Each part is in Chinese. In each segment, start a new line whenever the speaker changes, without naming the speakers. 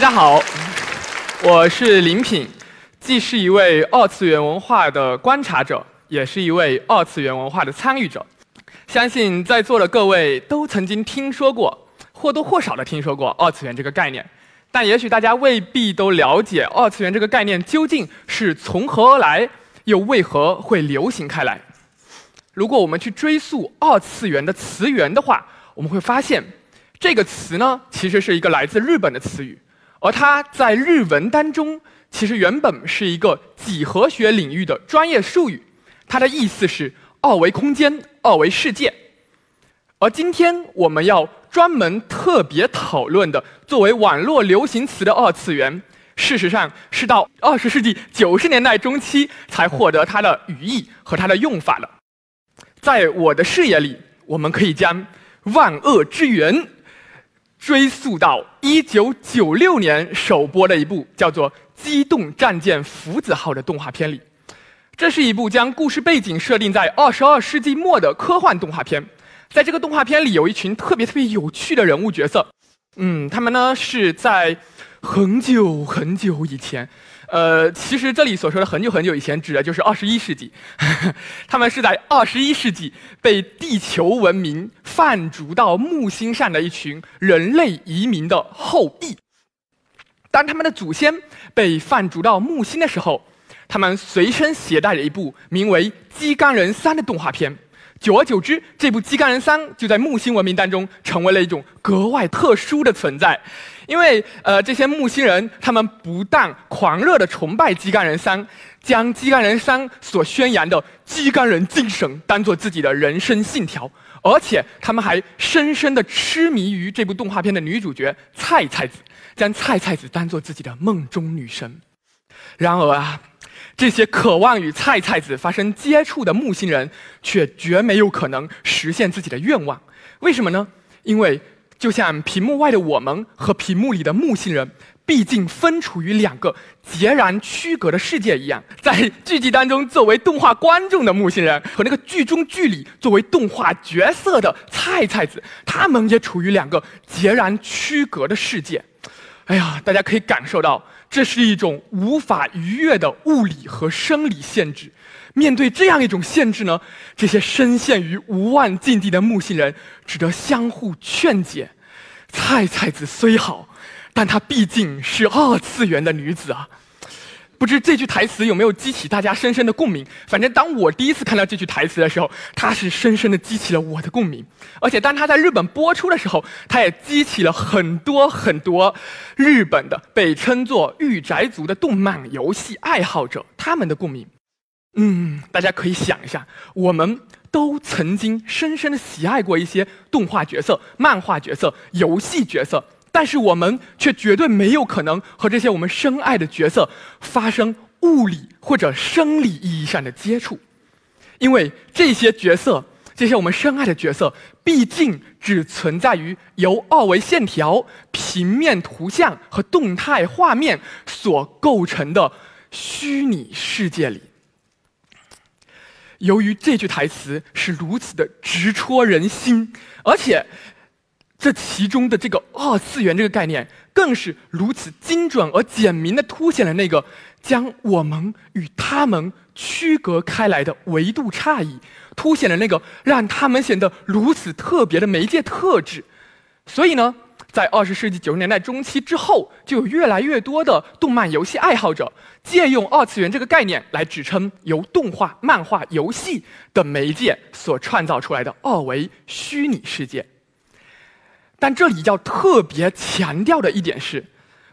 大家好，我是林品，既是一位二次元文化的观察者，也是一位二次元文化的参与者。相信在座的各位都曾经听说过，或多或少的听说过二次元这个概念，但也许大家未必都了解二次元这个概念究竟是从何而来，又为何会流行开来。如果我们去追溯二次元的词源的话，我们会发现，这个词呢，其实是一个来自日本的词语，而它在日文当中，其实原本是一个几何学领域的专业术语，它的意思是二维空间、二维世界。而今天我们要专门特别讨论的，作为网络流行词的二次元，事实上是到二十世纪九十年代中期才获得它的语义和它的用法的。在我的视野里，我们可以将万恶之源追溯到一九九六年首播的一部叫做《机动战舰福子号》的动画片里。这是一部将故事背景设定在二十二世纪末的科幻动画片。在这个动画片里，有一群特别特别有趣的人物角色。嗯，他们呢是在很久很久以前。呃，其实这里所说的很久很久以前，指的就是二十一世纪。他们是在二十一世纪被地球文明放逐到木星上的一群人类移民的后裔。当他们的祖先被放逐到木星的时候，他们随身携带了一部名为《鸡肝人三》的动画片。久而久之，这部《鸡肝人三》就在木星文明当中成为了一种格外特殊的存在。因为呃，这些木星人他们不但狂热的崇拜基干人三，将基干人三所宣扬的基干人精神当做自己的人生信条，而且他们还深深的痴迷于这部动画片的女主角菜菜子，将菜菜子当做自己的梦中女神。然而啊，这些渴望与菜菜子发生接触的木星人，却绝没有可能实现自己的愿望。为什么呢？因为。就像屏幕外的我们和屏幕里的木星人，毕竟分处于两个截然区隔的世界一样。在剧集当中，作为动画观众的木星人和那个剧中剧里作为动画角色的菜菜子，他们也处于两个截然区隔的世界。哎呀，大家可以感受到，这是一种无法逾越的物理和生理限制。面对这样一种限制呢，这些深陷于无望境地的木星人只得相互劝解。菜菜子虽好，但她毕竟是二次元的女子啊。不知这句台词有没有激起大家深深的共鸣？反正当我第一次看到这句台词的时候，它是深深的激起了我的共鸣。而且当它在日本播出的时候，它也激起了很多很多日本的被称作“御宅族”的动漫游戏爱好者他们的共鸣。嗯，大家可以想一下，我们都曾经深深的喜爱过一些动画角色、漫画角色、游戏角色，但是我们却绝对没有可能和这些我们深爱的角色发生物理或者生理意义上的接触，因为这些角色、这些我们深爱的角色，毕竟只存在于由二维线条、平面图像和动态画面所构成的虚拟世界里。由于这句台词是如此的直戳人心，而且这其中的这个二次元这个概念，更是如此精准而简明的凸显了那个将我们与他们区隔开来的维度差异，凸显了那个让他们显得如此特别的媒介特质。所以呢。在二十世纪九十年代中期之后，就有越来越多的动漫游戏爱好者借用二次元这个概念来指称由动画、漫画、游戏的媒介所创造出来的二维虚拟世界。但这里要特别强调的一点是。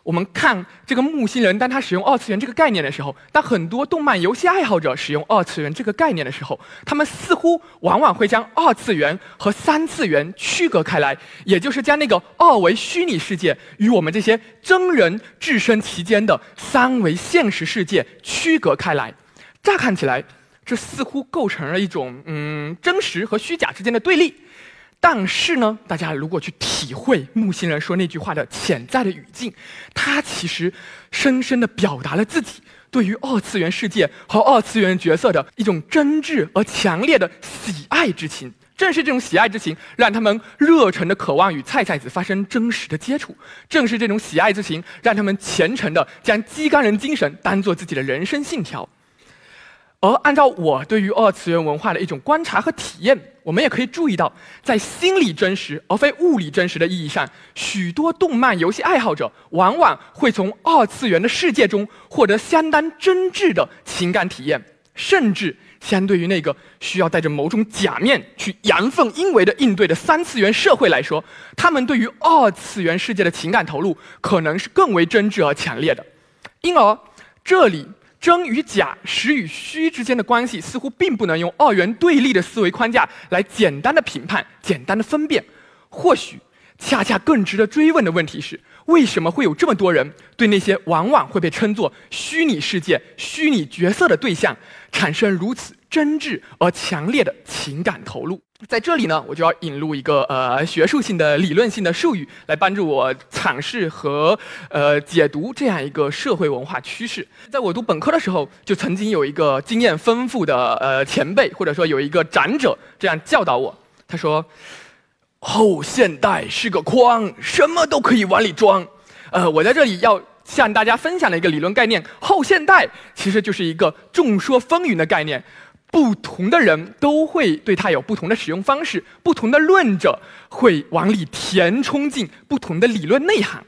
我们看这个木星人，当他使用二次元这个概念的时候，当很多动漫游戏爱好者使用二次元这个概念的时候，他们似乎往往会将二次元和三次元区隔开来，也就是将那个二维虚拟世界与我们这些真人置身其间的三维现实世界区隔开来。乍看起来，这似乎构成了一种嗯真实和虚假之间的对立。但是呢，大家如果去体会木星人说那句话的潜在的语境，他其实深深的表达了自己对于二次元世界和二次元角色的一种真挚而强烈的喜爱之情。正是这种喜爱之情，让他们热忱的渴望与菜菜子发生真实的接触；正是这种喜爱之情，让他们虔诚的将鸡肝人精神当做自己的人生信条。而按照我对于二次元文化的一种观察和体验，我们也可以注意到，在心理真实而非物理真实的意义上，许多动漫游戏爱好者往往会从二次元的世界中获得相当真挚的情感体验，甚至。相对于那个需要带着某种假面去阳奉阴违的应对的三次元社会来说，他们对于二次元世界的情感投入可能是更为真挚而强烈的。因而，这里真与假、实与虚之间的关系，似乎并不能用二元对立的思维框架来简单的评判、简单的分辨。或许，恰恰更值得追问的问题是：为什么会有这么多人对那些往往会被称作虚拟世界、虚拟角色的对象？产生如此真挚而强烈的情感投入，在这里呢，我就要引入一个呃学术性的理论性的术语，来帮助我阐释和呃解读这样一个社会文化趋势。在我读本科的时候，就曾经有一个经验丰富的呃前辈，或者说有一个长者这样教导我，他说：“后现代是个筐，什么都可以往里装。”呃，我在这里要。向大家分享的一个理论概念，后现代其实就是一个众说纷纭的概念，不同的人都会对它有不同的使用方式，不同的论者会往里填充进不同的理论内涵。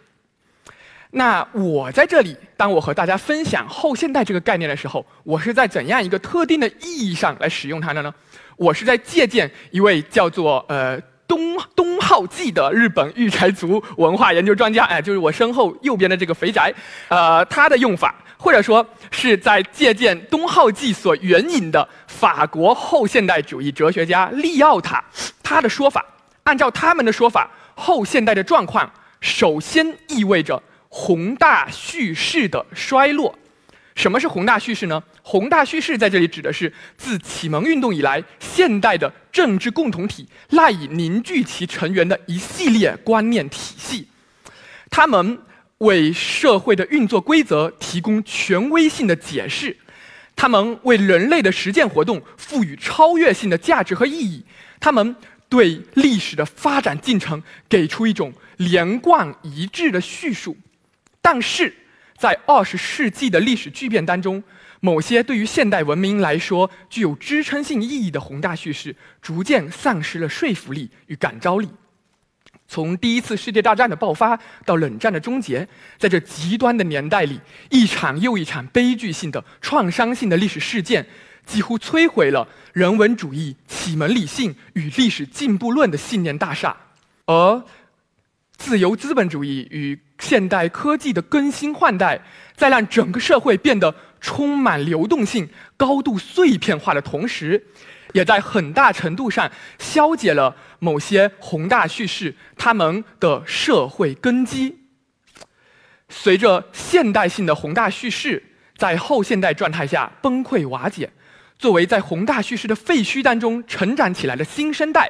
那我在这里，当我和大家分享后现代这个概念的时候，我是在怎样一个特定的意义上来使用它的呢？我是在借鉴一位叫做呃。东东浩纪的日本御宅族文化研究专家，哎，就是我身后右边的这个肥宅，呃，他的用法，或者说是在借鉴东浩纪所援引的法国后现代主义哲学家利奥塔他的说法。按照他们的说法，后现代的状况首先意味着宏大叙事的衰落。什么是宏大叙事呢？宏大叙事在这里指的是自启蒙运动以来，现代的政治共同体赖以凝聚其成员的一系列观念体系，他们为社会的运作规则提供权威性的解释，他们为人类的实践活动赋予超越性的价值和意义，他们对历史的发展进程给出一种连贯一致的叙述，但是。在二十世纪的历史巨变当中，某些对于现代文明来说具有支撑性意义的宏大叙事，逐渐丧失了说服力与感召力。从第一次世界大战的爆发到冷战的终结，在这极端的年代里，一场又一场悲剧性的、创伤性的历史事件，几乎摧毁了人文主义、启蒙理性与历史进步论的信念大厦，而。自由资本主义与现代科技的更新换代，在让整个社会变得充满流动性、高度碎片化的同时，也在很大程度上消解了某些宏大叙事它们的社会根基。随着现代性的宏大叙事在后现代状态下崩溃瓦解，作为在宏大叙事的废墟当中成长起来的新生代，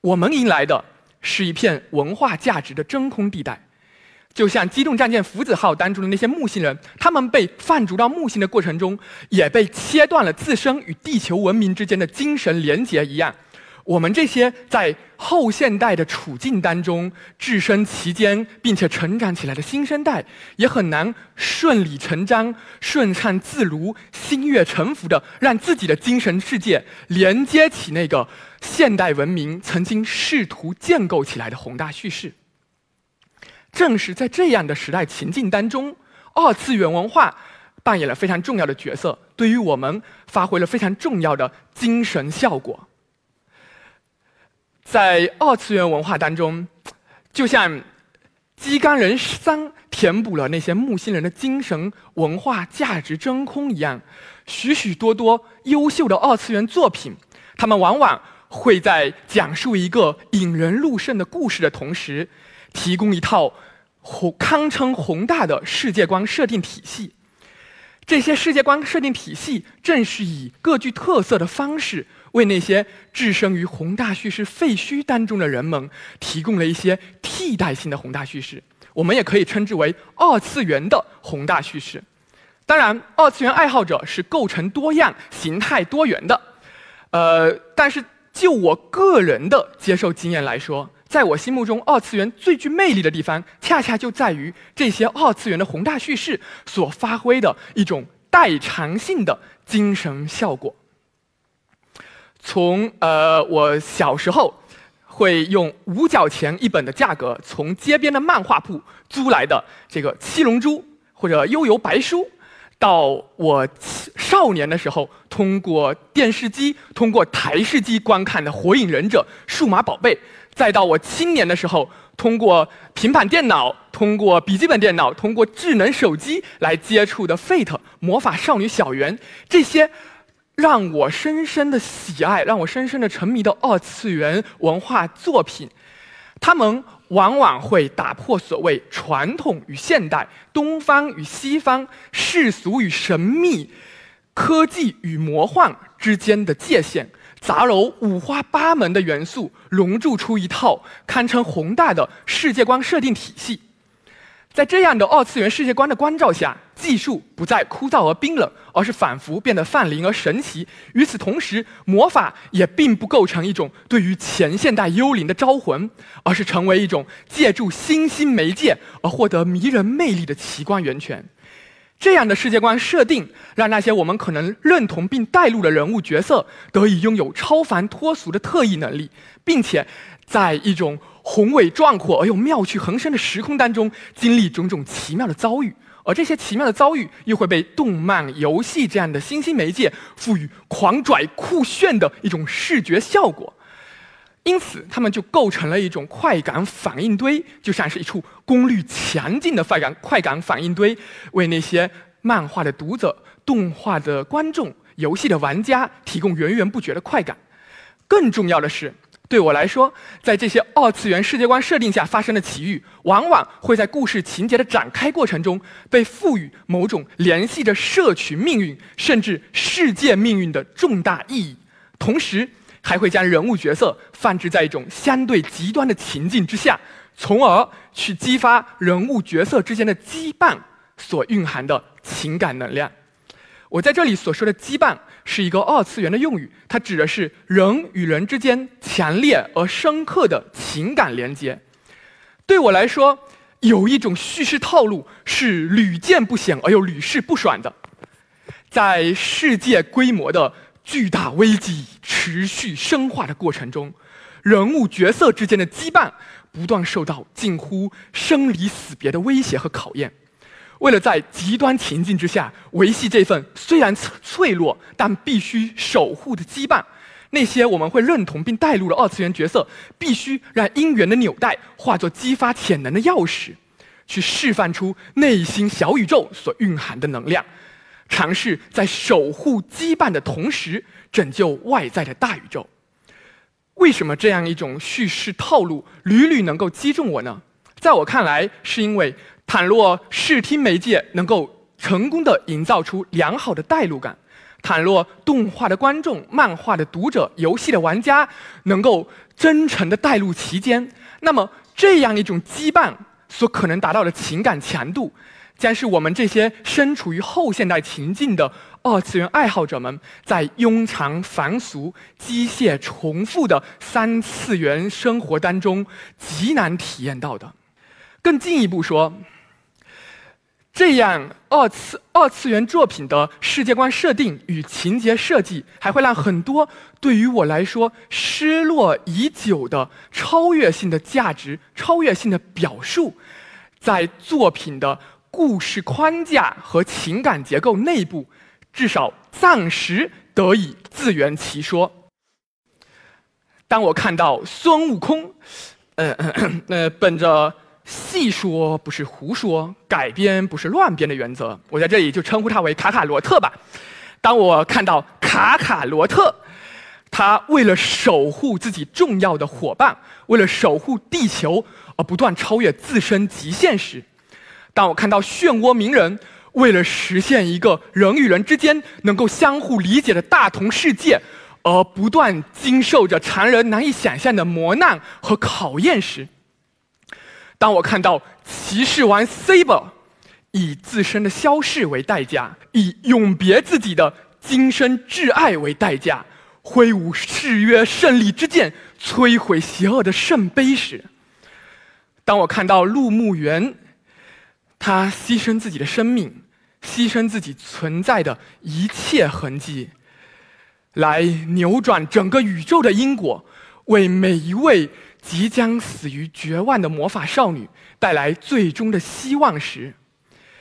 我们迎来的。是一片文化价值的真空地带，就像《机动战舰福子号》当中的那些木星人，他们被放逐到木星的过程中，也被切断了自身与地球文明之间的精神连结一样。我们这些在后现代的处境当中置身其间并且成长起来的新生代，也很难顺理成章、顺畅自如、心悦诚服的让自己的精神世界连接起那个现代文明曾经试图建构起来的宏大叙事。正是在这样的时代情境当中，二次元文化扮演了非常重要的角色，对于我们发挥了非常重要的精神效果。在二次元文化当中，就像鸡肝人三填补了那些木星人的精神文化价值真空一样，许许多多优秀的二次元作品，他们往往会在讲述一个引人入胜的故事的同时，提供一套宏堪称宏大的世界观设定体系。这些世界观设定体系正是以各具特色的方式。为那些置身于宏大叙事废墟当中的人们提供了一些替代性的宏大叙事，我们也可以称之为二次元的宏大叙事。当然，二次元爱好者是构成多样、形态多元的，呃，但是就我个人的接受经验来说，在我心目中，二次元最具魅力的地方，恰恰就在于这些二次元的宏大叙事所发挥的一种代偿性的精神效果。从呃，我小时候会用五角钱一本的价格从街边的漫画铺租来的这个《七龙珠》或者《悠游白书》，到我少年的时候通过电视机、通过台式机观看的《火影忍者》《数码宝贝》，再到我青年的时候通过平板电脑、通过笔记本电脑、通过智能手机来接触的《Fate》《魔法少女小圆》这些。让我深深的喜爱，让我深深的沉迷的二次元文化作品，他们往往会打破所谓传统与现代、东方与西方、世俗与神秘、科技与魔幻之间的界限，杂糅五花八门的元素，熔铸出一套堪称宏大的世界观设定体系。在这样的二次元世界观的关照下，技术不再枯燥而冰冷，而是仿佛变得泛灵而神奇。与此同时，魔法也并不构成一种对于前现代幽灵的招魂，而是成为一种借助新兴媒介而获得迷人魅力的奇观源泉。这样的世界观设定，让那些我们可能认同并带入的人物角色，得以拥有超凡脱俗的特异能力，并且在一种。宏伟壮阔而又妙趣横生的时空当中，经历种种奇妙的遭遇，而这些奇妙的遭遇又会被动漫、游戏这样的新兴媒介赋予狂拽酷炫的一种视觉效果，因此，他们就构成了一种快感反应堆，就像是一处功率强劲的快感快感反应堆，为那些漫画的读者、动画的观众、游戏的玩家提供源源不绝的快感。更重要的是。对我来说，在这些二次元世界观设定下发生的奇遇，往往会在故事情节的展开过程中被赋予某种联系着社群命运甚至世界命运的重大意义，同时还会将人物角色放置在一种相对极端的情境之下，从而去激发人物角色之间的羁绊所蕴含的情感能量。我在这里所说的羁绊。是一个二次元的用语，它指的是人与人之间强烈而深刻的情感连接。对我来说，有一种叙事套路是屡见不鲜而又屡试不爽的。在世界规模的巨大危机持续深化的过程中，人物角色之间的羁绊不断受到近乎生离死别的威胁和考验。为了在极端情境之下维系这份虽然脆弱但必须守护的羁绊，那些我们会认同并带入的二次元角色，必须让姻缘的纽带化作激发潜能的钥匙，去释放出内心小宇宙所蕴含的能量，尝试在守护羁绊的同时拯救外在的大宇宙。为什么这样一种叙事套路屡屡能够击中我呢？在我看来，是因为。倘若视听媒介能够成功的营造出良好的代入感，倘若动画的观众、漫画的读者、游戏的玩家能够真诚的带入其间，那么这样一种羁绊所可能达到的情感强度，将是我们这些身处于后现代情境的二次元爱好者们在庸常凡俗、机械重复的三次元生活当中极难体验到的。更进一步说。这样二次二次元作品的世界观设定与情节设计，还会让很多对于我来说失落已久的超越性的价值、超越性的表述，在作品的故事框架和情感结构内部，至少暂时得以自圆其说。当我看到孙悟空，呃呃，本着。细说不是胡说，改编不是乱编的原则，我在这里就称呼他为卡卡罗特吧。当我看到卡卡罗特，他为了守护自己重要的伙伴，为了守护地球而不断超越自身极限时；当我看到漩涡鸣人为了实现一个人与人之间能够相互理解的大同世界，而不断经受着常人难以想象的磨难和考验时。当我看到骑士王 Saber 以自身的消逝为代价，以永别自己的今生挚爱为代价，挥舞誓约胜利之剑，摧毁邪恶的圣杯时，当我看到陆慕园，他牺牲自己的生命，牺牲自己存在的一切痕迹，来扭转整个宇宙的因果，为每一位即将死于绝望的魔法少女带来最终的希望时，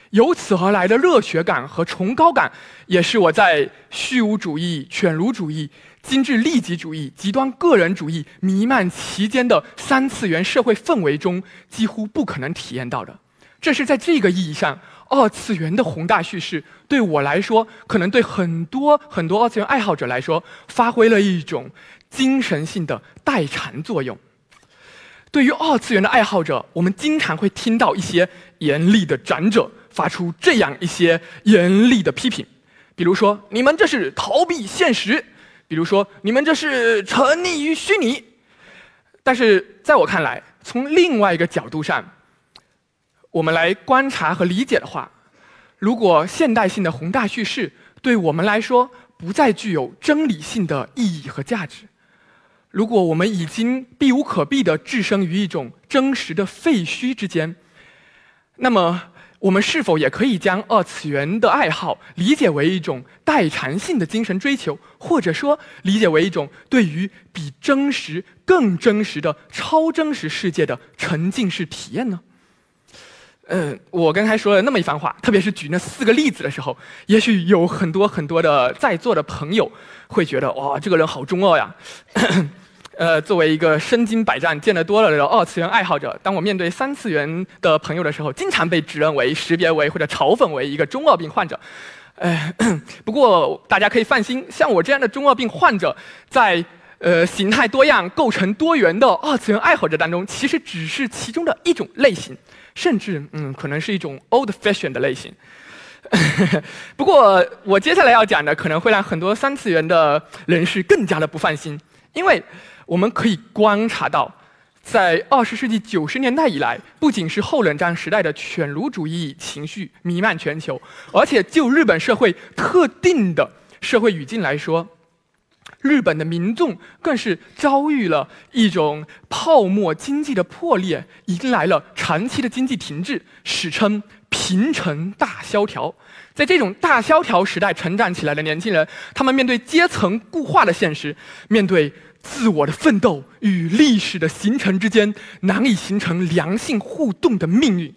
由此而来的热血感和崇高感，也是我在虚无主义、犬儒主义。精致利己主义、极端个人主义弥漫其间的三次元社会氛围中，几乎不可能体验到的。这是在这个意义上，二次元的宏大叙事对我来说，可能对很多很多二次元爱好者来说，发挥了一种精神性的代偿作用。对于二次元的爱好者，我们经常会听到一些严厉的长者发出这样一些严厉的批评，比如说：“你们这是逃避现实。”比如说，你们这是沉溺于虚拟，但是在我看来，从另外一个角度上，我们来观察和理解的话，如果现代性的宏大叙事对我们来说不再具有真理性的意义和价值，如果我们已经避无可避地置身于一种真实的废墟之间，那么。我们是否也可以将二次元的爱好理解为一种代偿性的精神追求，或者说理解为一种对于比真实更真实的超真实世界的沉浸式体验呢？嗯，我刚才说了那么一番话，特别是举那四个例子的时候，也许有很多很多的在座的朋友会觉得，哇，这个人好中二呀。呃，作为一个身经百战、见得多了的二次元爱好者，当我面对三次元的朋友的时候，经常被指认为、识别为或者嘲讽为一个中二病患者。哎，不过大家可以放心，像我这样的中二病患者，在呃形态多样、构成多元的二次元爱好者当中，其实只是其中的一种类型，甚至嗯，可能是一种 old fashion 的类型。不过我接下来要讲的，可能会让很多三次元的人士更加的不放心，因为。我们可以观察到，在二十世纪九十年代以来，不仅是后冷战时代的犬儒主义情绪弥漫全球，而且就日本社会特定的社会语境来说，日本的民众更是遭遇了一种泡沫经济的破裂，迎来了长期的经济停滞，史称“平成大萧条”。在这种大萧条时代成长起来的年轻人，他们面对阶层固化的现实，面对。自我的奋斗与历史的形成之间难以形成良性互动的命运，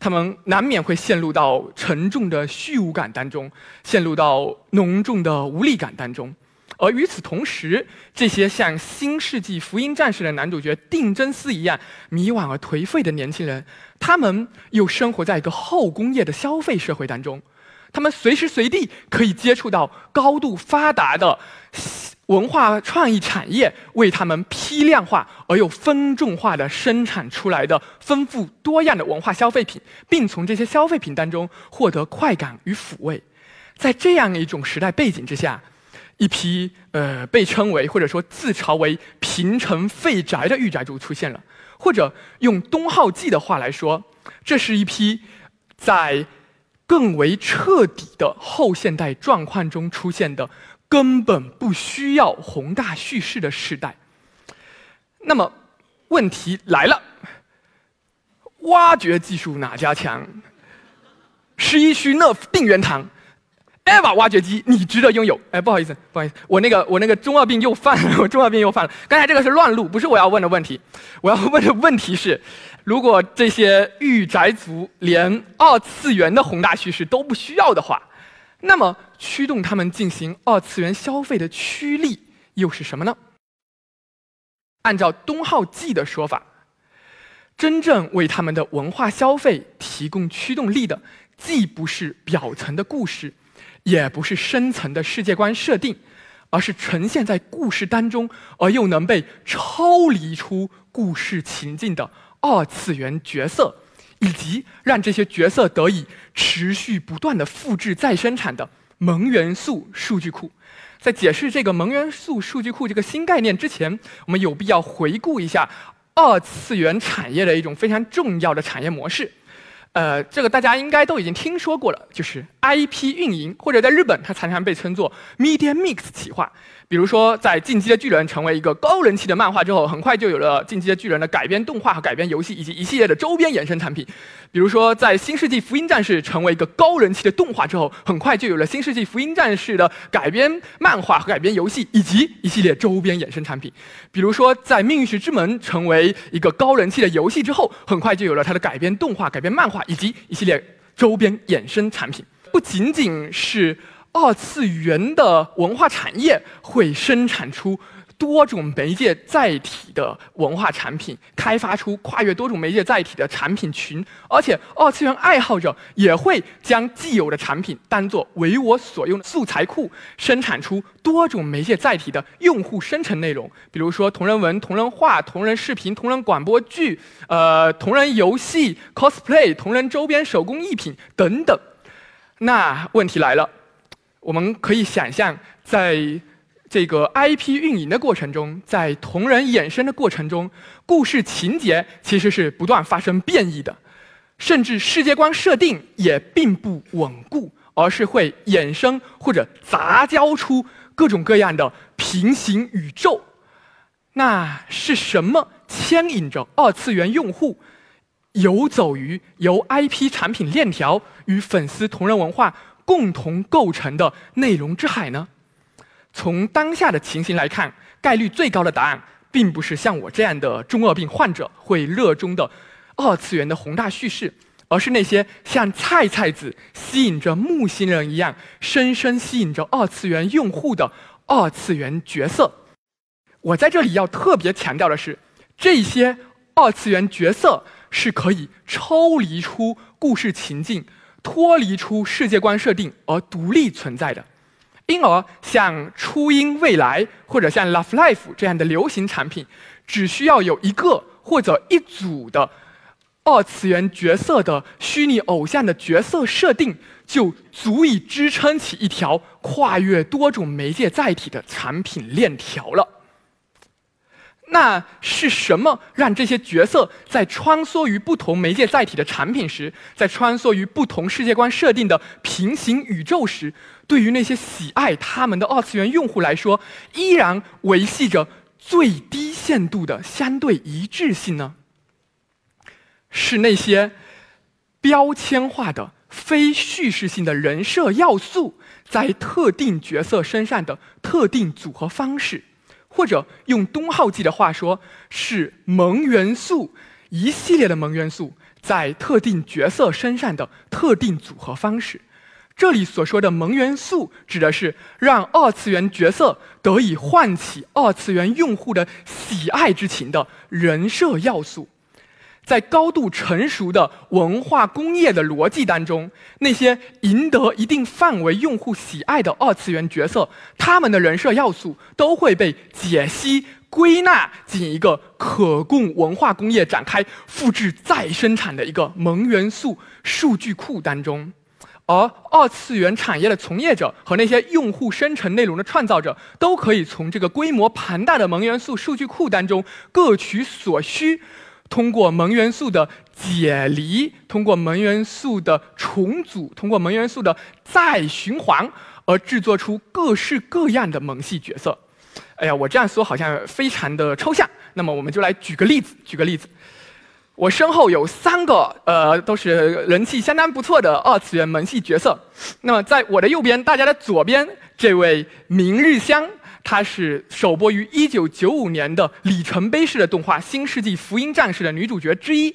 他们难免会陷入到沉重的虚无感当中，陷入到浓重的无力感当中。而与此同时，这些像《新世纪福音战士》的男主角定真司一样迷惘而颓废的年轻人，他们又生活在一个后工业的消费社会当中，他们随时随地可以接触到高度发达的。文化创意产业为他们批量化而又分众化的生产出来的丰富多样的文化消费品，并从这些消费品当中获得快感与抚慰。在这样一种时代背景之下，一批呃被称为或者说自嘲为“平成废宅”的御宅族出现了，或者用东浩纪的话来说，这是一批在更为彻底的后现代状况中出现的。根本不需要宏大叙事的时代。那么，问题来了：挖掘技术哪家强？十一区那定元堂，EVA 挖掘机你值得拥有。哎，不好意思，不好意思，我那个我那个中二病又犯了，我中二病又犯了。刚才这个是乱录，不是我要问的问题。我要问的问题是：如果这些御宅族连二次元的宏大叙事都不需要的话。那么，驱动他们进行二次元消费的驱力又是什么呢？按照东浩纪的说法，真正为他们的文化消费提供驱动力的，既不是表层的故事，也不是深层的世界观设定，而是呈现在故事当中而又能被抽离出故事情境的二次元角色。以及让这些角色得以持续不断的复制再生产的萌元素数据库。在解释这个萌元素数据库这个新概念之前，我们有必要回顾一下二次元产业的一种非常重要的产业模式。呃，这个大家应该都已经听说过了，就是 IP 运营，或者在日本它常常被称作 Media Mix 企划。比如说，在《进击的巨人》成为一个高人气的漫画之后，很快就有了《进击的巨人》的改编动画和改编游戏，以及一系列的周边衍生产品。比如说，在《新世纪福音战士》成为一个高人气的动画之后，很快就有了《新世纪福音战士》的改编漫画和改编游戏，以及一系列周边衍生产品。比如说，在《命运石之门》成为一个高人气的游戏之后，很快就有了它的改编动画、改编漫画以及一系列周边衍生产品。不仅仅是。二次元的文化产业会生产出多种媒介载体的文化产品，开发出跨越多种媒介载体的产品群，而且二次元爱好者也会将既有的产品当作为我所用的素材库，生产出多种媒介载体的用户生成内容，比如说同人文、同人画、同人视频、同人广播剧、呃同人游戏、cosplay、同人周边手工艺品等等。那问题来了。我们可以想象，在这个 IP 运营的过程中，在同人衍生的过程中，故事情节其实是不断发生变异的，甚至世界观设定也并不稳固，而是会衍生或者杂交出各种各样的平行宇宙。那是什么牵引着二次元用户游走于由 IP 产品链条与粉丝同人文化？共同构成的内容之海呢？从当下的情形来看，概率最高的答案，并不是像我这样的中二病患者会热衷的二次元的宏大叙事，而是那些像菜菜子吸引着木星人一样，深深吸引着二次元用户的二次元角色。我在这里要特别强调的是，这些二次元角色是可以抽离出故事情境。脱离出世界观设定而独立存在的，因而像初音未来或者像 Love Life 这样的流行产品，只需要有一个或者一组的二次元角色的虚拟偶像的角色设定，就足以支撑起一条跨越多种媒介载体的产品链条了。那是什么让这些角色在穿梭于不同媒介载体的产品时，在穿梭于不同世界观设定的平行宇宙时，对于那些喜爱他们的二次元用户来说，依然维系着最低限度的相对一致性呢？是那些标签化的非叙事性的人设要素在特定角色身上的特定组合方式。或者用东浩记的话说，是萌元素一系列的萌元素在特定角色身上的特定组合方式。这里所说的萌元素，指的是让二次元角色得以唤起二次元用户的喜爱之情的人设要素。在高度成熟的文化工业的逻辑当中，那些赢得一定范围用户喜爱的二次元角色，他们的人设要素都会被解析归纳进一个可供文化工业展开复制再生产的一个萌元素数据库当中，而二次元产业的从业者和那些用户生成内容的创造者，都可以从这个规模庞大的萌元素数据库当中各取所需。通过萌元素的解离，通过萌元素的重组，通过萌元素的再循环，而制作出各式各样的萌系角色。哎呀，我这样说好像非常的抽象。那么我们就来举个例子，举个例子。我身后有三个，呃，都是人气相当不错的二次元萌系角色。那么在我的右边，大家的左边，这位明日香。她是首播于一九九五年的里程碑式的动画《新世纪福音战士》的女主角之一，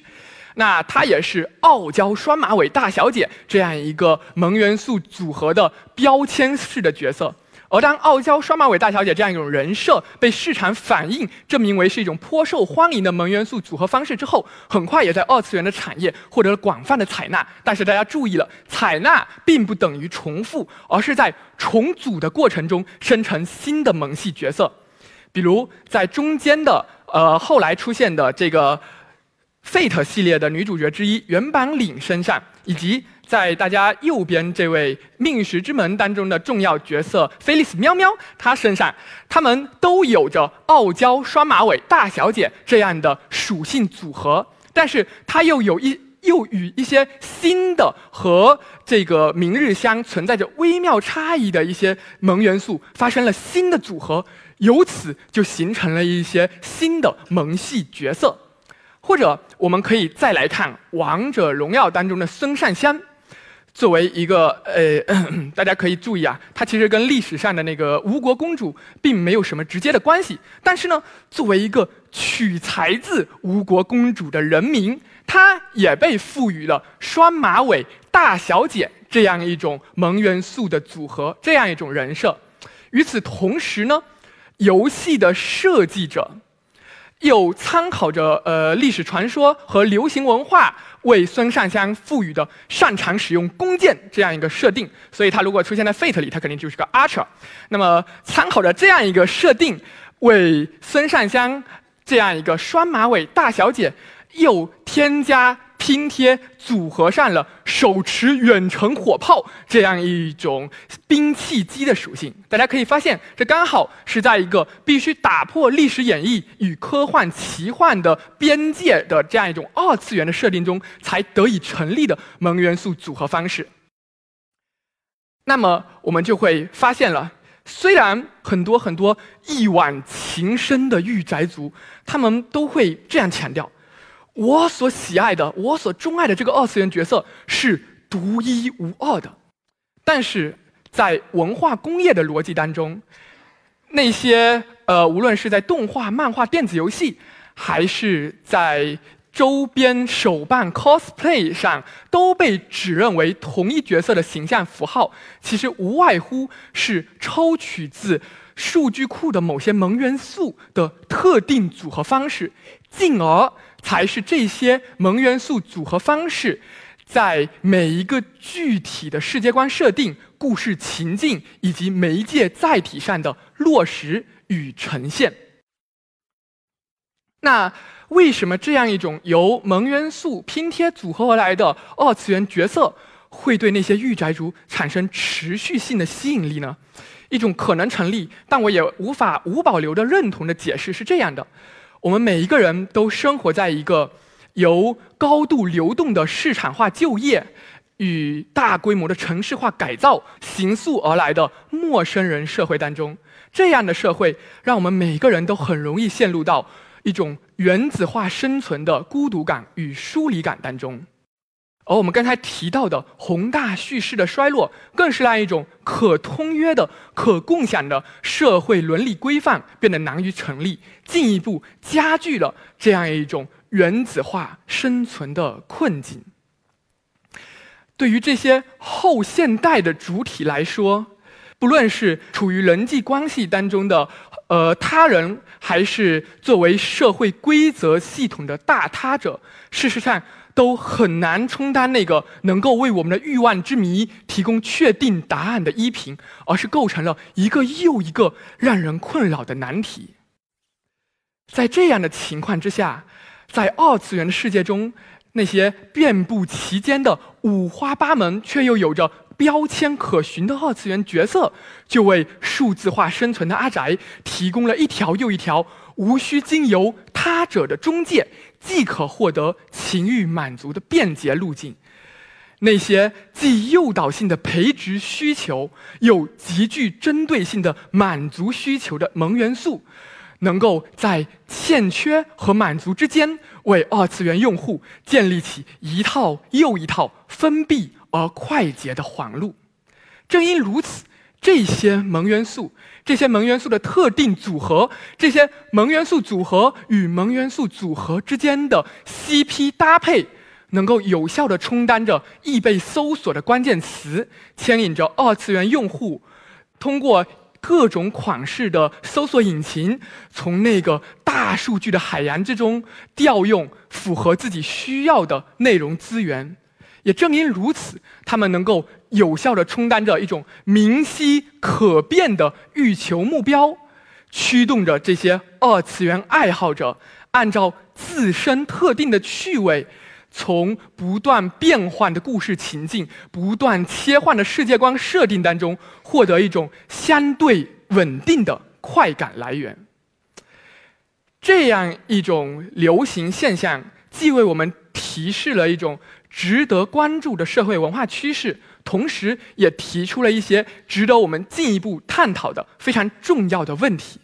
那她也是傲娇双马尾大小姐这样一个萌元素组合的标签式的角色。而当傲娇双马尾大小姐这样一种人设被市场反应证明为是一种颇受欢迎的萌元素组合方式之后，很快也在二次元的产业获得了广泛的采纳。但是大家注意了，采纳并不等于重复，而是在重组的过程中生成新的萌系角色。比如在中间的呃后来出现的这个 Fate 系列的女主角之一原版领身上，以及。在大家右边这位《命运石之门》当中的重要角色菲利斯喵喵，她身上，他们都有着傲娇双马尾大小姐这样的属性组合，但是她又有一又与一些新的和这个明日香存在着微妙差异的一些萌元素发生了新的组合，由此就形成了一些新的萌系角色。或者，我们可以再来看《王者荣耀》当中的孙尚香。作为一个呃，大家可以注意啊，它其实跟历史上的那个吴国公主并没有什么直接的关系。但是呢，作为一个取材自吴国公主的人名，它也被赋予了双马尾大小姐这样一种萌元素的组合，这样一种人设。与此同时呢，游戏的设计者。又参考着呃历史传说和流行文化，为孙尚香赋予的擅长使用弓箭这样一个设定，所以他如果出现在 Fate 里，他肯定就是个 Archer。那么参考着这样一个设定，为孙尚香这样一个双马尾大小姐，又添加。拼贴组合上了手持远程火炮这样一种兵器机的属性，大家可以发现，这刚好是在一个必须打破历史演绎与科幻奇幻的边界的这样一种二次元的设定中才得以成立的萌元素组合方式。那么我们就会发现了，虽然很多很多一往情深的御宅族，他们都会这样强调。我所喜爱的，我所钟爱的这个二次元角色是独一无二的，但是在文化工业的逻辑当中，那些呃，无论是在动画、漫画、电子游戏，还是在周边手办 cosplay 上，都被指认为同一角色的形象符号，其实无外乎是抽取自数据库的某些萌元素的特定组合方式，进而。才是这些萌元素组合方式，在每一个具体的世界观设定、故事情境以及媒介载体上的落实与呈现。那为什么这样一种由萌元素拼贴组合而来的二次元角色，会对那些御宅族产生持续性的吸引力呢？一种可能成立，但我也无法无保留的认同的解释是这样的。我们每一个人都生活在一个由高度流动的市场化就业与大规模的城市化改造行塑而来的陌生人社会当中。这样的社会，让我们每个人都很容易陷入到一种原子化生存的孤独感与疏离感当中。而我们刚才提到的宏大叙事的衰落，更是让一种可通约的、可共享的社会伦理规范变得难于成立，进一步加剧了这样一种原子化生存的困境。对于这些后现代的主体来说，不论是处于人际关系当中的呃他人，还是作为社会规则系统的大他者，事实上。都很难充当那个能够为我们的欲望之谜提供确定答案的依凭，而是构成了一个又一个让人困扰的难题。在这样的情况之下，在二次元的世界中，那些遍布其间的五花八门却又有着标签可循的二次元角色，就为数字化生存的阿宅提供了一条又一条无需经由他者的中介。即可获得情欲满足的便捷路径，那些既诱导性的培植需求，又极具针对性的满足需求的萌元素，能够在欠缺和满足之间，为二次元用户建立起一套又一套封闭而快捷的环路。正因如此。这些萌元素，这些萌元素的特定组合，这些萌元素组合与萌元素组合之间的 CP 搭配，能够有效的充当着易被搜索的关键词，牵引着二次元用户通过各种款式的搜索引擎，从那个大数据的海洋之中调用符合自己需要的内容资源。也正因如此，他们能够有效地充当着一种明晰可变的欲求目标，驱动着这些二次元爱好者按照自身特定的趣味，从不断变换的故事情境、不断切换的世界观设定当中，获得一种相对稳定的快感来源。这样一种流行现象，既为我们。提示了一种值得关注的社会文化趋势，同时也提出了一些值得我们进一步探讨的非常重要的问题。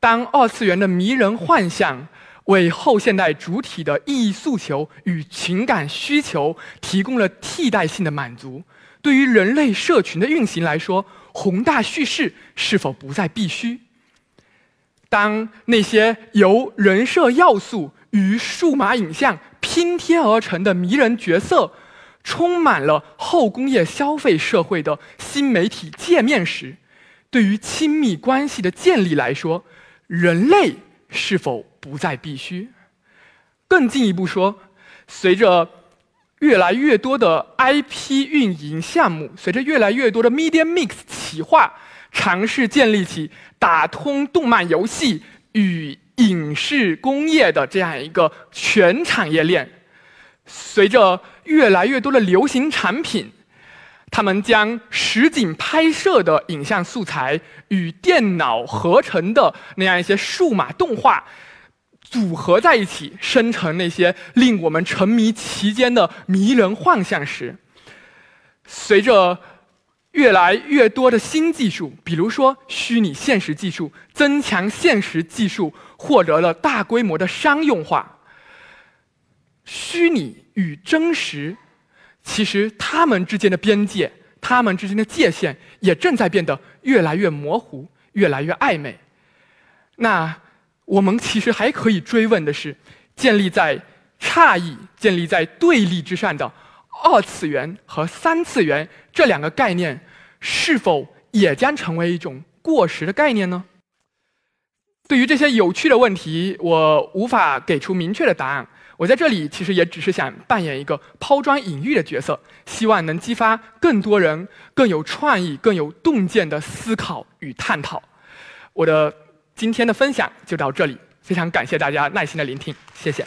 当二次元的迷人幻象为后现代主体的意义诉求与情感需求提供了替代性的满足，对于人类社群的运行来说，宏大叙事是否不再必须？当那些由人设要素与数码影像拼贴而成的迷人角色，充满了后工业消费社会的新媒体界面时，对于亲密关系的建立来说，人类是否不再必须？更进一步说，随着越来越多的 IP 运营项目，随着越来越多的 Media Mix 企划，尝试建立起打通动漫游戏与影视工业的这样一个全产业链，随着越来越多的流行产品。他们将实景拍摄的影像素材与电脑合成的那样一些数码动画组合在一起，生成那些令我们沉迷其间的迷人幻象时，随着越来越多的新技术，比如说虚拟现实技术、增强现实技术，获得了大规模的商用化，虚拟与真实。其实，他们之间的边界，他们之间的界限，也正在变得越来越模糊，越来越暧昧。那我们其实还可以追问的是：建立在差异、建立在对立之上的二次元和三次元这两个概念，是否也将成为一种过时的概念呢？对于这些有趣的问题，我无法给出明确的答案。我在这里其实也只是想扮演一个抛砖引玉的角色，希望能激发更多人更有创意、更有洞见的思考与探讨。我的今天的分享就到这里，非常感谢大家耐心的聆听，谢谢。